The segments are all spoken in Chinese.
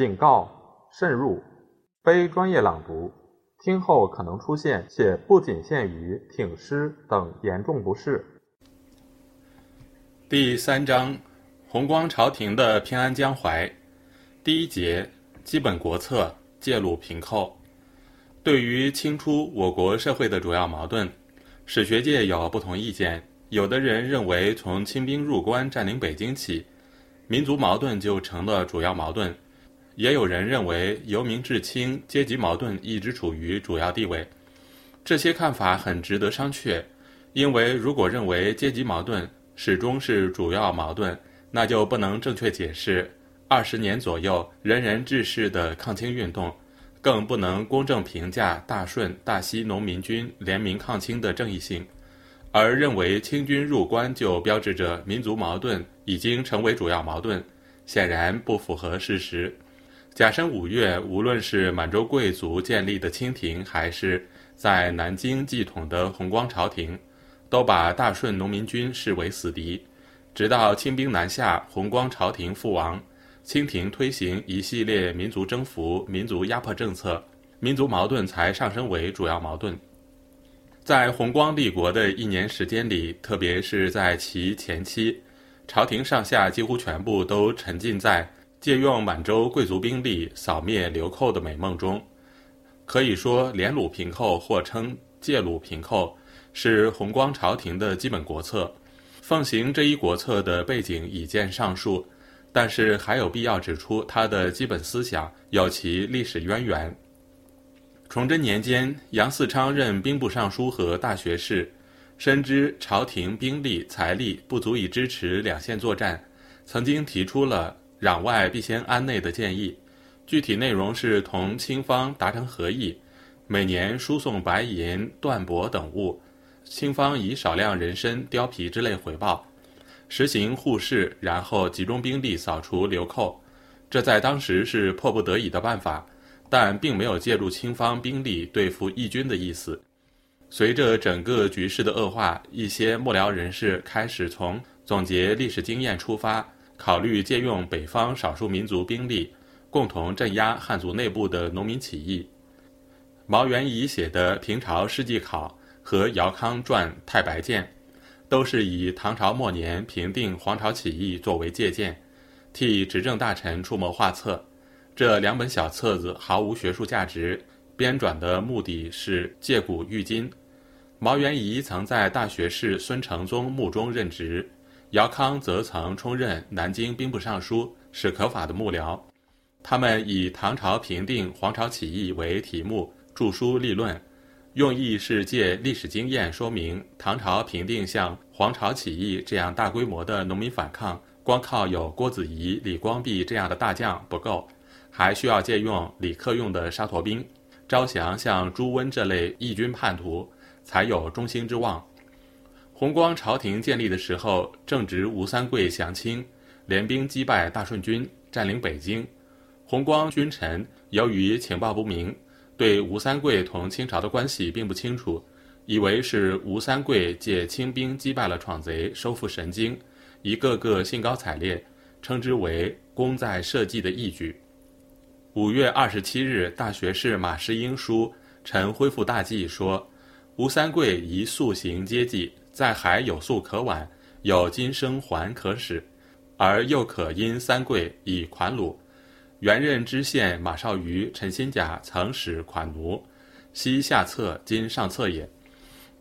警告：慎入，非专业朗读，听后可能出现且不仅限于挺尸等严重不适。第三章：弘光朝廷的偏安江淮。第一节：基本国策，借鲁平寇。对于清初我国社会的主要矛盾，史学界有不同意见。有的人认为，从清兵入关占领北京起，民族矛盾就成了主要矛盾；也有人认为，由明至清，阶级矛盾一直处于主要地位。这些看法很值得商榷，因为如果认为阶级矛盾始终是主要矛盾，那就不能正确解释二十年左右人人志士的抗清运动。更不能公正评价大顺、大西农民军联名抗清的正义性，而认为清军入关就标志着民族矛盾已经成为主要矛盾，显然不符合事实。甲申五月，无论是满洲贵族建立的清廷，还是在南京继统的弘光朝廷，都把大顺农民军视为死敌。直到清兵南下，弘光朝廷覆亡。清廷推行一系列民族征服、民族压迫政策，民族矛盾才上升为主要矛盾。在弘光立国的一年时间里，特别是在其前期，朝廷上下几乎全部都沉浸在借用满洲贵族兵力扫灭流寇的美梦中。可以说，联鲁平寇或称借鲁平寇是弘光朝廷的基本国策。奉行这一国策的背景已见上述。但是还有必要指出，他的基本思想有其历史渊源。崇祯年间，杨嗣昌任兵部尚书和大学士，深知朝廷兵力财力不足以支持两线作战，曾经提出了“攘外必先安内”的建议。具体内容是同清方达成合议，每年输送白银、缎帛等物，清方以少量人参、貂皮之类回报。实行互市，然后集中兵力扫除流寇，这在当时是迫不得已的办法，但并没有介入清方兵力对付义军的意思。随着整个局势的恶化，一些幕僚人士开始从总结历史经验出发，考虑借用北方少数民族兵力，共同镇压汉族内部的农民起义。毛元仪写的《平朝世纪考》和姚康传《太白剑》。都是以唐朝末年平定黄巢起义作为借鉴，替执政大臣出谋划策。这两本小册子毫无学术价值，编撰的目的是借古喻今。毛元仪曾在大学士孙承宗墓中任职，姚康则曾充任南京兵部尚书，是可法的幕僚。他们以唐朝平定黄巢起义为题目著书立论。用意是借历史经验说明，唐朝平定像黄巢起义这样大规模的农民反抗，光靠有郭子仪、李光弼这样的大将不够，还需要借用李克用的沙陀兵，招降像朱温这类义军叛徒，才有中兴之望。弘光朝廷建立的时候，正值吴三桂降清，联兵击败大顺军，占领北京。弘光君臣由于情报不明。对吴三桂同清朝的关系并不清楚，以为是吴三桂借清兵击败了闯贼，收复神经，一个个兴高采烈，称之为功在社稷的义举。五月二十七日，大学士马士英书臣恢复大计说，吴三桂宜速行接济，在海有粟可挽，有金生还可使，而又可因三桂以款虏。原任知县马绍瑜、陈新甲曾使款奴，西下策，今上策也。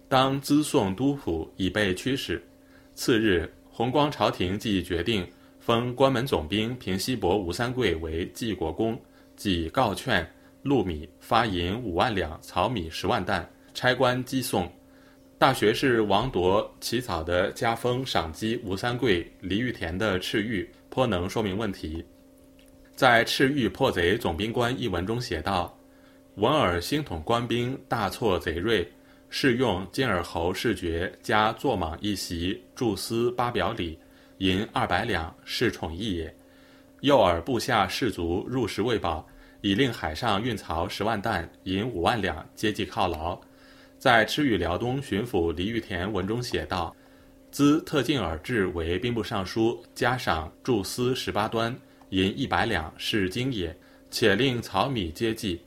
当资送都府，以备驱使。次日，弘光朝廷即决定封关门总兵平西伯吴三桂为济国公，即告劝禄米，发银五万两，草米十万担，差官寄送。大学士王铎起草的加封赏击吴三桂、李玉田的敕谕，颇能说明问题。在赤玉破贼总兵官一文中写道：“闻尔兴统官兵大挫贼锐，是用金耳侯士爵加坐蟒一袭，驻司八表里，银二百两，是宠义也。诱尔部下士卒入食未饱，以令海上运漕十万担，银五万两，接济犒劳。”在赤玉辽东巡抚李玉田文中写道：“兹特进尔至为兵部尚书，加赏驻司十八端。”银一百两是金也，且令草米皆计。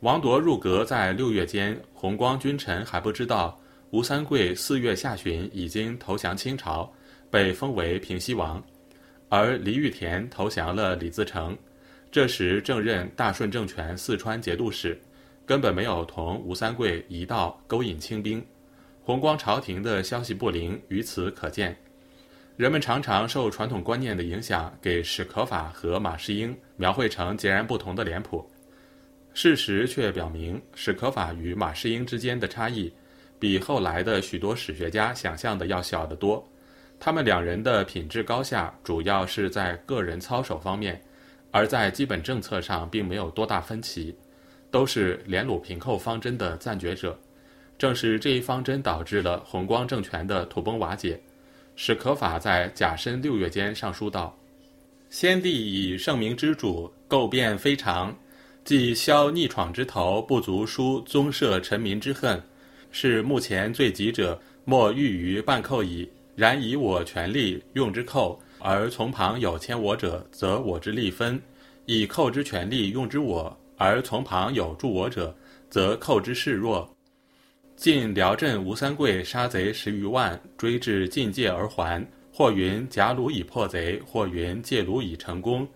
王铎入阁在六月间，弘光君臣还不知道吴三桂四月下旬已经投降清朝，被封为平西王，而李玉田投降了李自成。这时正任大顺政权四川节度使，根本没有同吴三桂一道勾引清兵。弘光朝廷的消息不灵，于此可见。人们常常受传统观念的影响，给史可法和马士英描绘成截然不同的脸谱。事实却表明，史可法与马士英之间的差异，比后来的许多史学家想象的要小得多。他们两人的品质高下，主要是在个人操守方面，而在基本政策上并没有多大分歧，都是联鲁平寇方针的赞觉者。正是这一方针导致了弘光政权的土崩瓦解。史可法在甲申六月间上书道：“先帝以圣明之主，构变非常，既消逆闯之头，不足书宗社臣民之恨，是目前最急者，莫欲于半寇矣。然以我权力用之寇，而从旁有牵我者，则我之利分；以寇之权力用之我，而从旁有助我者，则寇之势弱。”晋辽镇吴三桂杀贼十余万，追至晋界而还。或云贾鲁已破贼，或云借鲁已成功。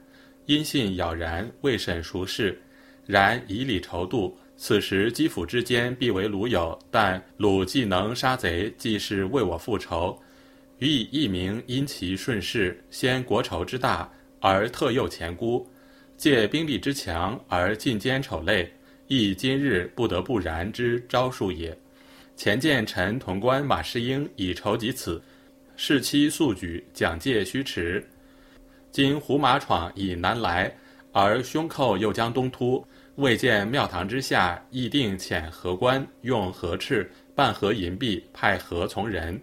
因信杳然，未审孰事。然以礼酬度，此时基辅之间必为鲁友。但鲁既能杀贼，既是为我复仇，予以一名因其顺势，先国仇之大，而特诱前姑，借兵力之强而进奸丑类，亦今日不得不然之招数也。前见臣潼关马士英以筹集此，事期速举，蒋介须迟。今胡马闯以南来，而凶寇又将东突，未见庙堂之下，议定遣何官，用何赤，半何银币，派何从人。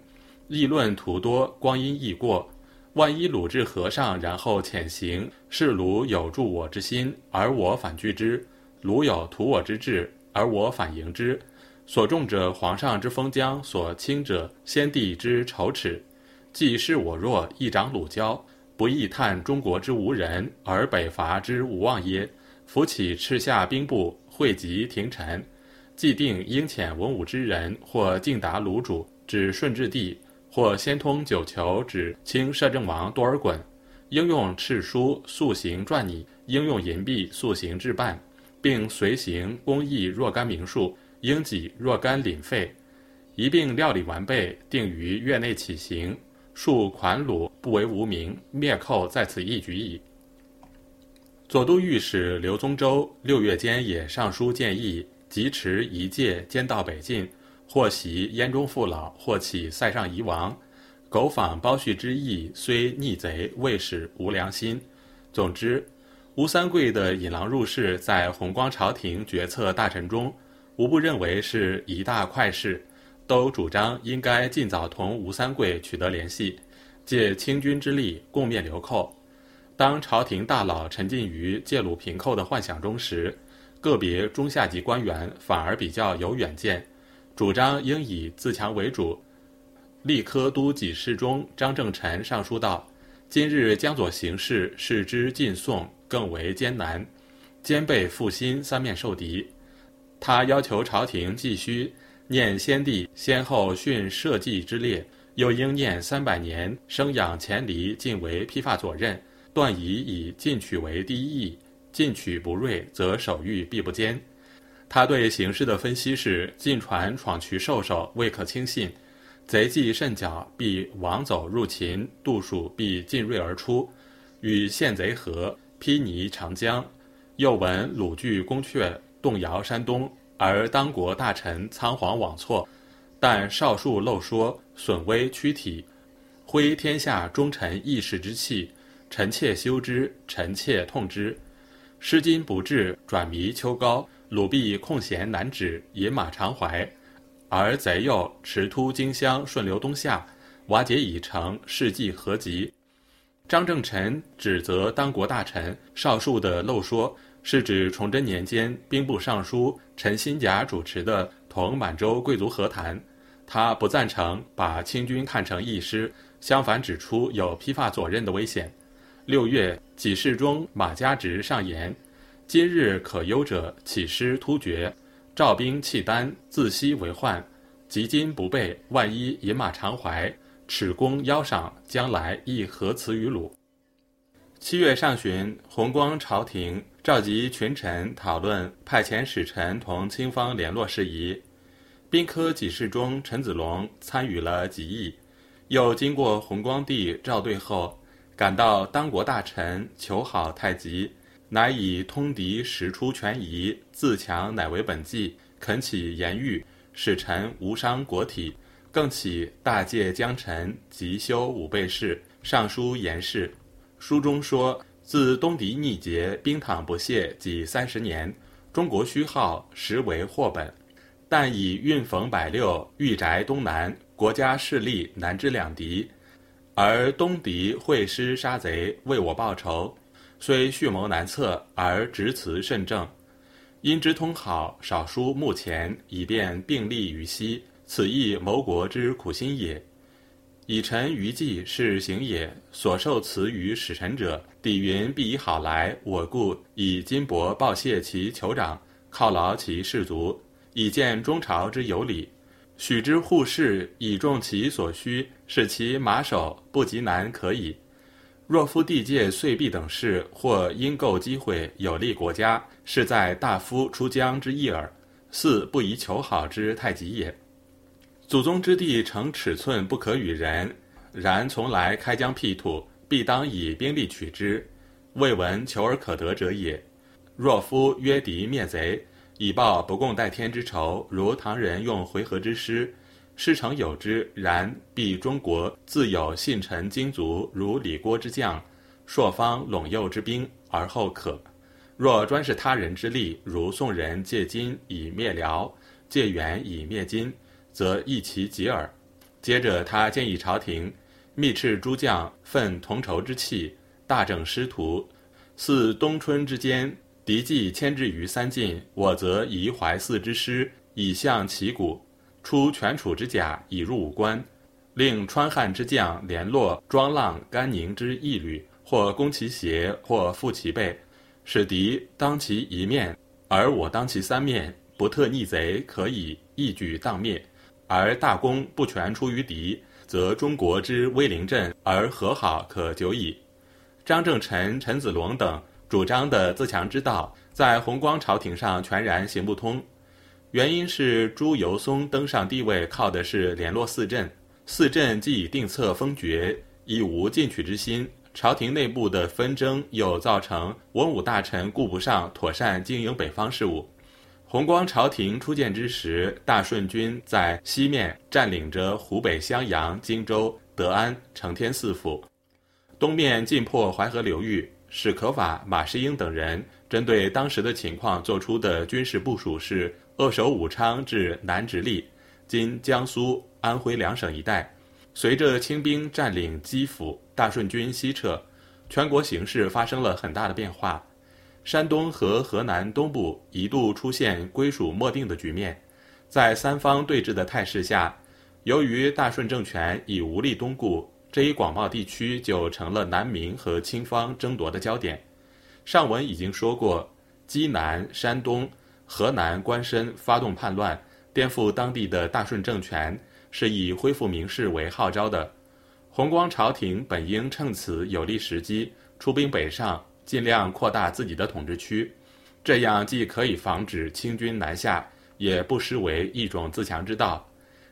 议论途多，光阴易过。万一鲁智和尚，然后潜行，是鲁有助我之心，而我反拒之；鲁有图我之志，而我反迎之。所重者，皇上之封疆；所轻者，先帝之仇耻。既是我弱，亦长鲁交，不亦叹中国之无人，而北伐之无望耶？扶起赤下兵部，汇集廷臣，既定应遣文武之人，或进达鲁主，指顺治帝；或先通九球，指清摄政王多尔衮。应用敕书，速行撰拟；应用银币，速行置办，并随行公议若干名数。应给若干领费，一并料理完备，定于月内起行。数款虏不为无名，灭寇在此一举矣。左都御史刘宗周六月间也上书建议，即持一介兼到北进，或袭燕中父老，或起塞上夷王，苟仿包胥之意，虽逆贼，未使无良心。总之，吴三桂的引狼入室，在弘光朝廷决策大臣中。无不认为是一大快事，都主张应该尽早同吴三桂取得联系，借清军之力共灭流寇。当朝廷大佬沉浸于借鲁平寇的幻想中时，个别中下级官员反而比较有远见，主张应以自强为主。立科都给事中张正臣上书道：“今日江左形势，视之晋宋更为艰难，兼备复兴三面受敌。”他要求朝廷继续念先帝先后训社稷之列，又应念三百年生养前黎，尽为披发左衽，断以以进取为第一义，进取不锐，则守御必不坚。他对形势的分析是：晋传闯渠受守，未可轻信；贼计甚狡，必亡走入秦；杜蜀必进锐而出，与县贼合，披泥长江。又闻鲁据宫阙。动摇山东，而当国大臣仓皇往错，但少数漏说，损威躯体，挥天下忠臣义士之气，臣妾羞之，臣妾痛之。失今不至，转迷秋高，鲁毕空闲难止，饮马长怀，而贼又驰突荆襄，顺流东下，瓦解已成，事迹何及？张正臣指责当国大臣少数的漏说。是指崇祯年间兵部尚书陈新甲主持的同满洲贵族和谈，他不赞成把清军看成义师，相反指出有披发左任的危险。六月，给事中马家直上言：“今日可忧者，起师突厥，赵兵契丹，自西为患。及今不备，万一饮马长怀，耻功腰上，将来亦何辞于鲁？”七月上旬，弘光朝廷召集群臣讨论派遣使臣同清方联络事宜。兵科给事中陈子龙参与了几议，又经过弘光帝召对后，感到当国大臣求好太急，乃以通敌实出权宜，自强乃为本纪，恳起言谕，使臣无伤国体，更起大戒将臣，急修武备事，上书言事。书中说，自东敌逆节，兵躺不懈，几三十年，中国虚耗，实为祸本。但以运逢百六，御宅东南，国家势力难之两敌，而东敌会师杀贼，为我报仇，虽蓄谋难测，而执辞甚正。因之通好，少书目前，以便并立于西，此亦谋国之苦心也。以臣余计是行也，所受辞于使臣者，底云必以好来，我故以金帛报谢其酋长，犒劳其士卒，以见中朝之有礼。许之护士，以重其所需，使其马首，不及难可矣。若夫地界岁币等事，或因构机会有利国家，是在大夫出疆之意耳，似不宜求好之太急也。祖宗之地，成尺寸不可与人。然从来开疆辟土，必当以兵力取之，未闻求而可得者也。若夫约敌灭贼，以报不共戴天之仇，如唐人用回纥之师，事成有之。然必中国自有信臣精卒，如李郭之将，朔方陇右之兵，而后可。若专是他人之力，如宋人借金以灭辽，借元以灭金。则益其己耳。接着，他建议朝廷密斥诸将，奋同仇之气，大整师徒。似冬春之间，敌既牵制于三晋，我则移淮泗之师，以向旗鼓；出全楚之甲，以入武关。令川汉之将联络庄浪、甘宁之义旅，或攻其胁，或负其背，使敌当其一面，而我当其三面，不特逆贼，可以一举荡灭。而大功不全出于敌，则中国之威灵振而和好可久矣。张正臣、陈子龙等主张的自强之道，在弘光朝廷上全然行不通。原因是朱由崧登上帝位靠的是联络四镇，四镇既已定策封爵，已无进取之心。朝廷内部的纷争又造成文武大臣顾不上妥善经营北方事务。弘光朝廷初建之时，大顺军在西面占领着湖北襄阳、荆州、德安、承天四府，东面进破淮河流域。史可法、马士英等人针对当时的情况做出的军事部署是：扼守武昌至南直隶（今江苏、安徽两省一带）。随着清兵占领基辅，大顺军西撤，全国形势发生了很大的变化。山东和河南东部一度出现归属莫定的局面，在三方对峙的态势下，由于大顺政权已无力东顾，这一广袤地区就成了南明和清方争夺的焦点。上文已经说过，济南、山东、河南官绅发动叛乱，颠覆当地的大顺政权，是以恢复名士为号召的。弘光朝廷本应趁此有利时机，出兵北上。尽量扩大自己的统治区，这样既可以防止清军南下，也不失为一种自强之道。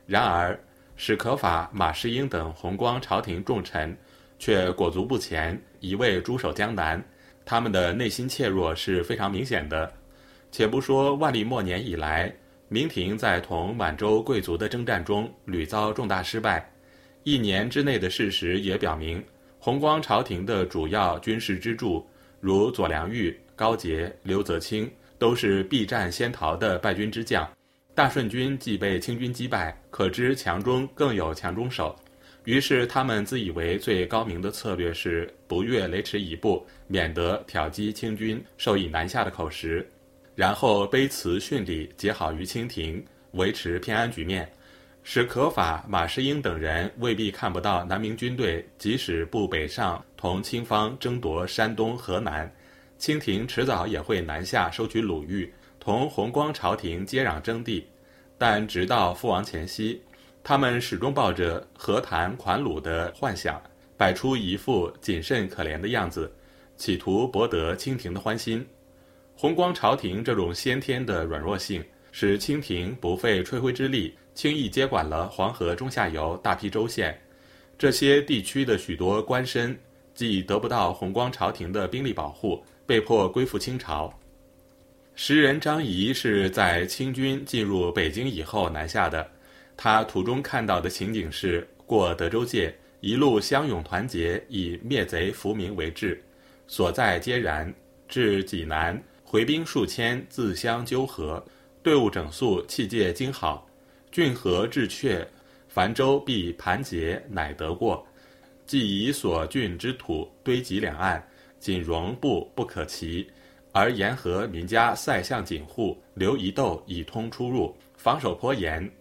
然而，史可法、马士英等弘光朝廷重臣却裹足不前，一味驻守江南。他们的内心怯弱是非常明显的。且不说万历末年以来，明廷在同满洲贵族的征战中屡遭重大失败，一年之内的事实也表明，弘光朝廷的主要军事支柱。如左良玉、高杰、刘泽清都是避战先逃的败军之将，大顺军既被清军击败，可知强中更有强中手。于是他们自以为最高明的策略是不越雷池一步，免得挑击清军受以南下的口实，然后卑辞训礼，结好于清廷，维持偏安局面。史可法、马士英等人未必看不到南明军队即使不北上同清方争夺山东、河南，清廷迟早也会南下收取鲁豫，同弘光朝廷接壤征地。但直到父王前夕，他们始终抱着和谈款鲁的幻想，摆出一副谨慎可怜的样子，企图博得清廷的欢心。红光朝廷这种先天的软弱性，使清廷不费吹灰之力，轻易接管了黄河中下游大批州县。这些地区的许多官绅，既得不到红光朝廷的兵力保护，被迫归附清朝。时人张仪是在清军进入北京以后南下的，他途中看到的情景是过德州界，一路相拥团结，以灭贼扶民为志，所在皆然。至济南。回兵数千，自相纠合，队伍整肃，器械精好。郡河至阙，凡州必盘结，乃得过。既以所郡之土堆积两岸，仅容步不可齐，而沿河民家塞向锦户，留一斗以通出入，防守颇严。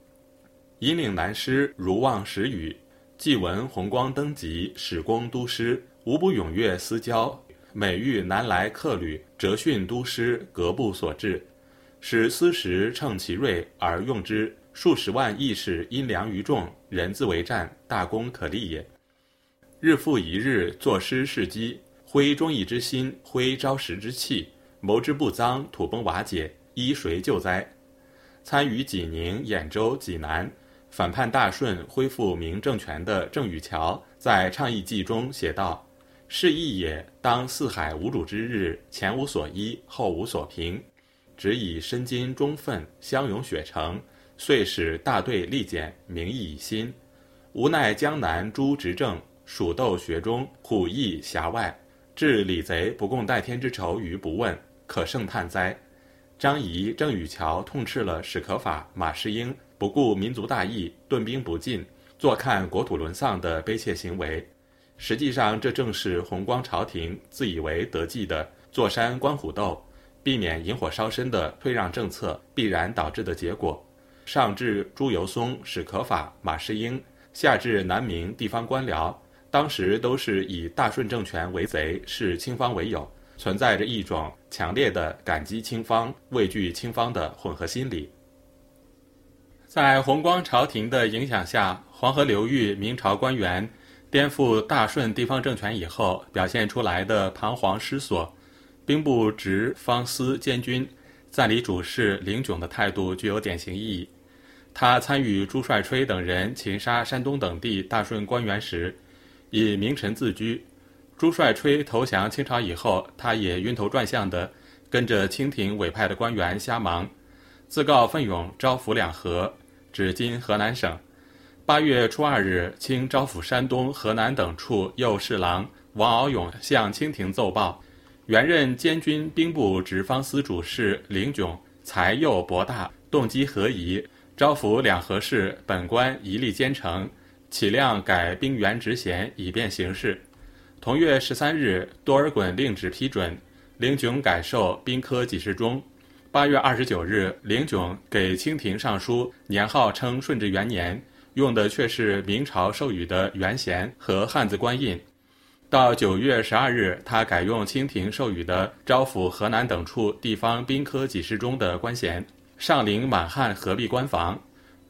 引领南师如望时雨，既闻弘光登基，使公都师，无不踊跃私交。每遇南来客旅，折训都师格布所至，使私时乘其锐而用之，数十万义士因粮于众，人自为战，大功可立也。日复一日，作诗事机，挥忠义之心，挥朝实之气，谋之不臧，土崩瓦解，依谁救灾？参与济宁、兖州、济南反叛大顺，恢复明政权的郑宇桥，在倡议记中写道。是义也，当四海无主之日，前无所依，后无所凭，只以身金忠愤，相拥雪城，遂使大队力减，名义以新。无奈江南诸执政，蜀斗学中，虎翼辖外，置李贼不共戴天之仇于不问，可胜叹哉！张仪、郑宇桥痛斥了史可法、马士英不顾民族大义，顿兵不进，坐看国土沦丧的悲切行为。实际上，这正是弘光朝廷自以为得计的“坐山观虎斗”，避免引火烧身的退让政策必然导致的结果。上至朱由崧、史可法、马士英，下至南明地方官僚，当时都是以大顺政权为贼，视清方为友，存在着一种强烈的感激清方、畏惧清方的混合心理。在弘光朝廷的影响下，黄河流域明朝官员。颠覆大顺地方政权以后表现出来的彷徨失所，兵部直方司监军赞礼主事林炯的态度具有典型意义。他参与朱帅吹等人擒杀山东等地大顺官员时，以名臣自居。朱帅吹投降清朝以后，他也晕头转向的跟着清廷委派的官员瞎忙，自告奋勇招抚两河，指今河南省。八月初二日，清招抚山东、河南等处右侍郎王敖勇向清廷奏报，原任监军兵部直方司主事林炯才幼博大，动机合宜，招抚两河事本官一力兼程，起量改兵员职衔，以便行事。同月十三日，多尔衮令旨批准，林炯改授兵科给事中。八月二十九日，林炯给清廷上书，年号称顺治元年。用的却是明朝授予的元衔和汉字官印。到九月十二日，他改用清廷授予的招抚河南等处地方兵科给事中的官衔，上领满汉合璧官房。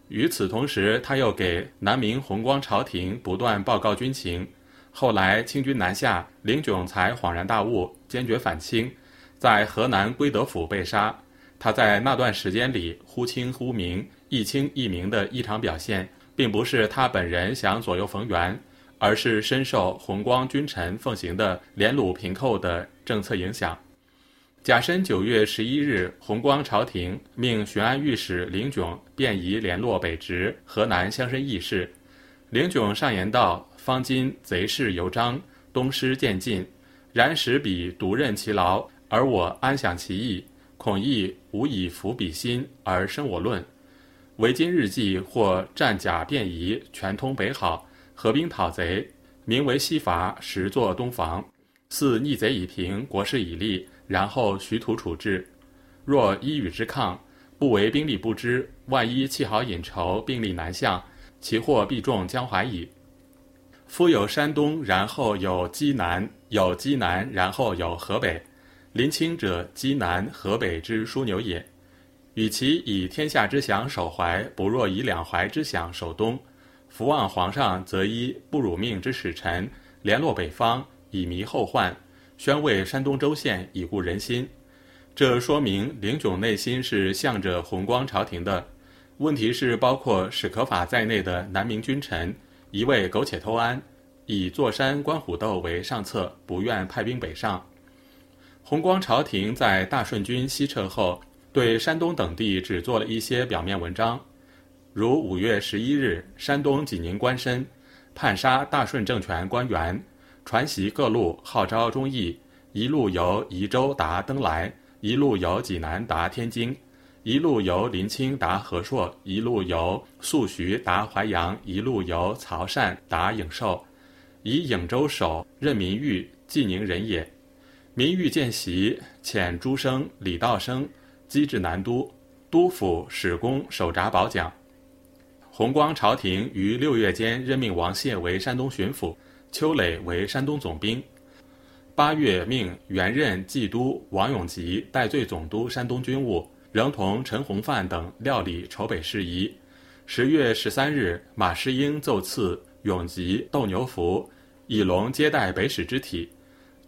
与此同时，他又给南明弘光朝廷不断报告军情。后来清军南下，林炯才恍然大悟，坚决反清，在河南归德府被杀。他在那段时间里忽清忽明、一清一明的异常表现。并不是他本人想左右逢源，而是深受弘光君臣奉行的连鲁平寇的政策影响。甲申九月十一日，弘光朝廷命巡安御史林炯便宜联络北直、河南乡绅义士。林炯上言道：“方今贼势犹张，东施渐进，然使彼独任其劳，而我安享其意，恐亦无以服彼心而生我论。”维今日记或战甲便移，全通北好，合兵讨贼，名为西伐，实作东防。似逆贼已平，国势已立，然后徐图处置。若一与之抗，不为兵力不支，万一气好引筹，兵力南向，其祸必重江淮矣。夫有山东，然后有济南；有济南，然后有河北。临清者，济南、河北之枢纽也。与其以天下之享守淮，不若以两淮之享守东。福望皇上，则依不辱命之使臣，联络北方，以弥后患；宣慰山东州县，以固人心。这说明凌炯内心是向着弘光朝廷的。问题是，包括史可法在内的南明君臣，一味苟且偷安，以坐山观虎斗为上策，不愿派兵北上。弘光朝廷在大顺军西撤后，对山东等地只做了一些表面文章。如五月十一日，山东济宁官绅叛杀大顺政权官员，传檄各路号召忠义，一路由宜州达登莱，一路由济南达天津，一路由临清达和硕，一路由宿徐达淮阳，一路由曹善达颍寿，以颍州守任民玉，济宁人也。民玉见檄，遣诸生、李道生击至南都，督府史公守闸保讲。弘光朝廷于六月间任命王谢为山东巡抚，邱磊为山东总兵。八月命原任冀都王永吉代罪总督山东军务，仍同陈洪范等料理筹北事宜。十月十三日，马士英奏赐永吉斗牛服，以龙接待北使之体。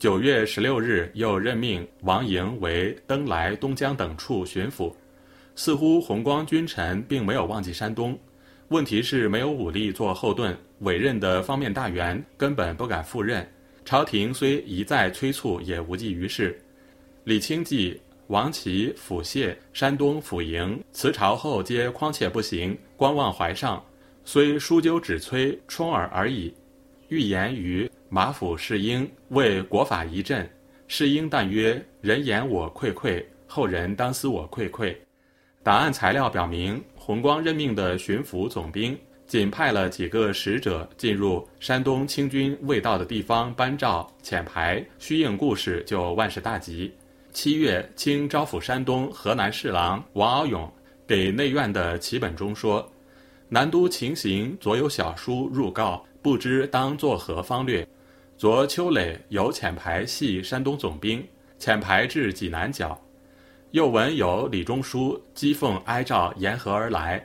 九月十六日，又任命王莹为登莱、东江等处巡抚。似乎弘光君臣并没有忘记山东。问题是没有武力做后盾，委任的方面大员根本不敢赴任。朝廷虽一再催促，也无济于事。李清济、王琦、府谢、山东府营辞朝后，皆匡切不行，观望怀上。虽书纠指催，充耳而已。欲言于马府侍应，为国法一振。侍应但曰：“人言我愧愧，后人当思我愧愧。”档案材料表明。弘光任命的巡抚总兵，仅派了几个使者进入山东清军未到的地方颁诏遣牌，虚应故事，就万事大吉。七月，清招抚山东河南侍郎王敖勇给内院的启本中说：“南都情形，昨有小书入告，不知当作何方略。昨邱磊有遣牌系山东总兵，遣牌至济南角。”又闻有李中书讥奉哀诏沿河而来。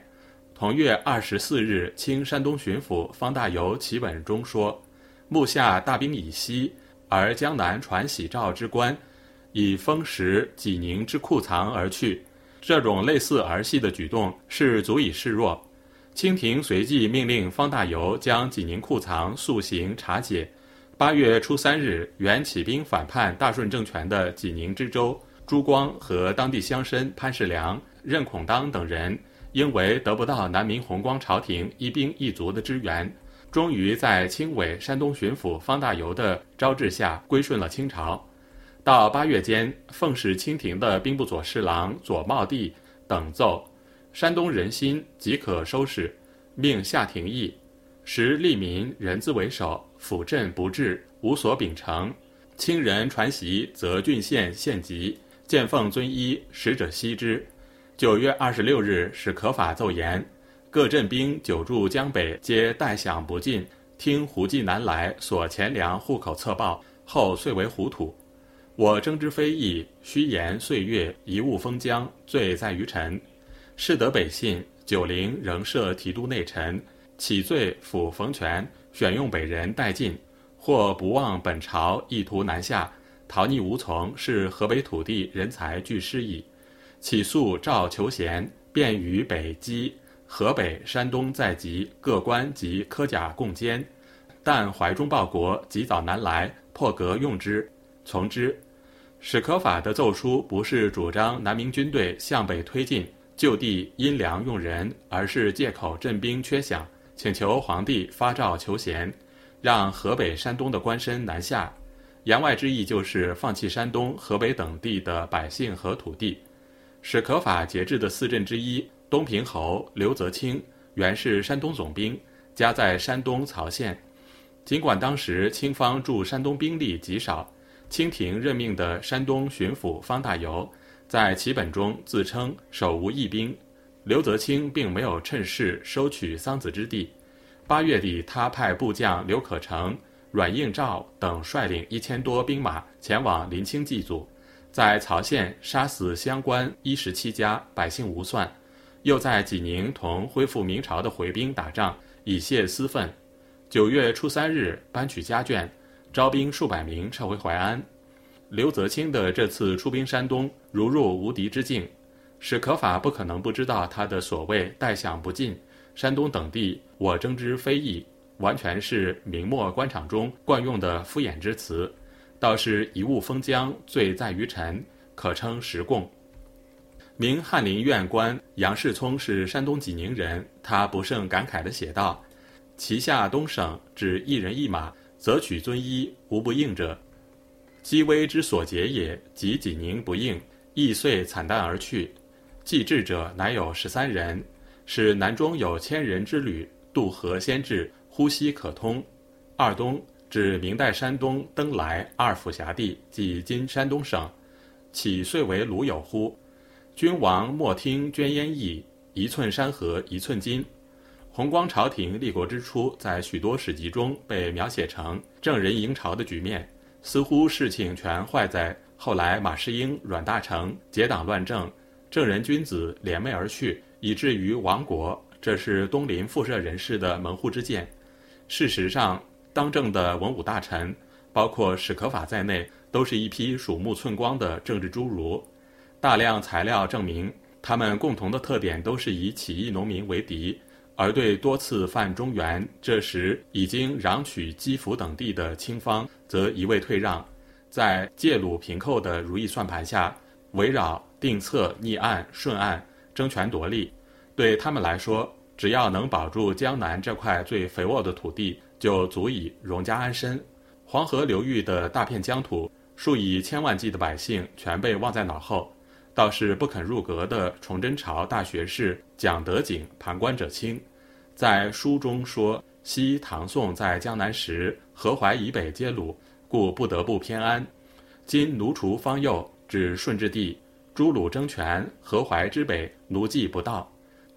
同月二十四日，清山东巡抚方大猷启本中说：“目下大兵已息，而江南传喜诏之官，以封实济宁之库藏而去。这种类似儿戏的举动，是足以示弱。”清廷随即命令方大猷将济宁库藏速行查解。八月初三日，原起兵反叛大顺政权的济宁知州。朱光和当地乡绅潘世良、任孔当等人，因为得不到南明弘光朝廷一兵一卒的支援，终于在清委山东巡抚方大猷的招致下归顺了清朝。到八月间，奉使清廷的兵部左侍郎左茂帝等奏：山东人心即可收拾，命下廷议，时利民人自为首，辅镇不治，无所秉承。清人传习，则郡县县级。见奉遵依，使者悉之。九月二十六日，使可法奏言：各镇兵久驻江北，皆待饷不进。听胡济南来，所钱粮户口册报，后遂为糊涂。我征之非议，虚言岁月，贻误封疆，罪在于臣。士得北信，九陵仍设提督内臣，起罪抚冯权，选用北人代进，或不忘本朝，意图南下。逃匿无从，是河北土地人才俱失矣。起诉赵求贤，便于北击河北、山东在即，各官及科甲共监。但怀中报国，及早南来，破格用之，从之。史可法的奏书不是主张南明军队向北推进，就地因粮用人，而是借口镇兵缺饷，请求皇帝发诏求贤，让河北、山东的官绅南下。言外之意就是放弃山东、河北等地的百姓和土地。史可法节制的四镇之一东平侯刘泽清原是山东总兵，家在山东曹县。尽管当时清方驻山东兵力极少，清廷任命的山东巡抚方大猷在其本中自称手无一兵，刘泽清并没有趁势收取桑梓之地，八月底，他派部将刘可成、阮应兆等率领一千多兵马前往临清祭祖，在曹县杀死乡官一十七家，百姓无算；又在济宁同恢复明朝的回兵打仗，以泄私愤。九月初三日，搬取家眷，招兵数百名撤回淮安。刘泽清的这次出兵山东，如入无敌之境。史可法不可能不知道他的所谓“待想不尽”。山东等地，我征之非议，完全是明末官场中惯用的敷衍之词，倒是一物封疆，罪在于臣，可称实供。明翰林院官杨世聪是山东济宁人，他不胜感慨地写道：“旗下东省只一人一马，则取遵医，无不应者。积威之所结也，及济宁不应，亦遂惨淡而去。继至者，乃有十三人。”使南中有千人之旅渡河先至，呼吸可通。二东指明代山东登莱二府辖地，即今山东省。岂遂为鲁有乎？君王莫听捐烟意，一寸山河一寸金。弘光朝廷立国之初，在许多史籍中被描写成郑人迎朝的局面，似乎事情全坏在后来马士英、阮大铖结党乱政，正人君子联袂而去。以至于亡国，这是东林复社人士的门户之见。事实上，当政的文武大臣，包括史可法在内，都是一批鼠目寸光的政治侏儒。大量材料证明，他们共同的特点都是以起义农民为敌，而对多次犯中原、这时已经攘取基辅等地的清方，则一味退让。在借鲁平寇的如意算盘下，围绕定策、逆案、顺案。争权夺利，对他们来说，只要能保住江南这块最肥沃的土地，就足以荣家安身。黄河流域的大片疆土，数以千万计的百姓全被忘在脑后，倒是不肯入阁的崇祯朝大学士蒋德景旁观者清，在书中说：昔唐宋在江南时，河淮以北皆鲁，故不得不偏安。今奴除方右，指顺治帝。诸鲁争权，河淮之北奴计不到，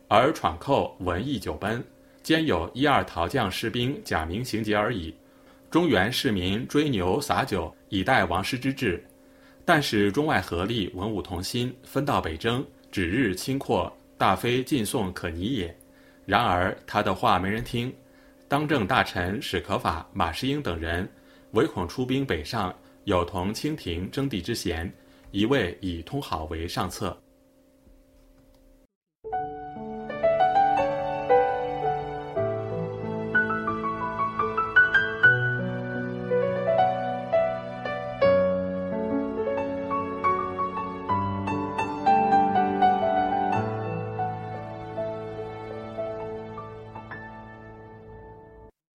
而闯寇闻义久奔，兼有一二逃将士兵假名行劫而已。中原市民追牛洒酒，以待王师之至。但使中外合力，文武同心，分道北征，指日清阔，大非晋宋可拟也。然而他的话没人听，当政大臣史可法、马士英等人，唯恐出兵北上，有同清廷争地之嫌。一味以通好为上策。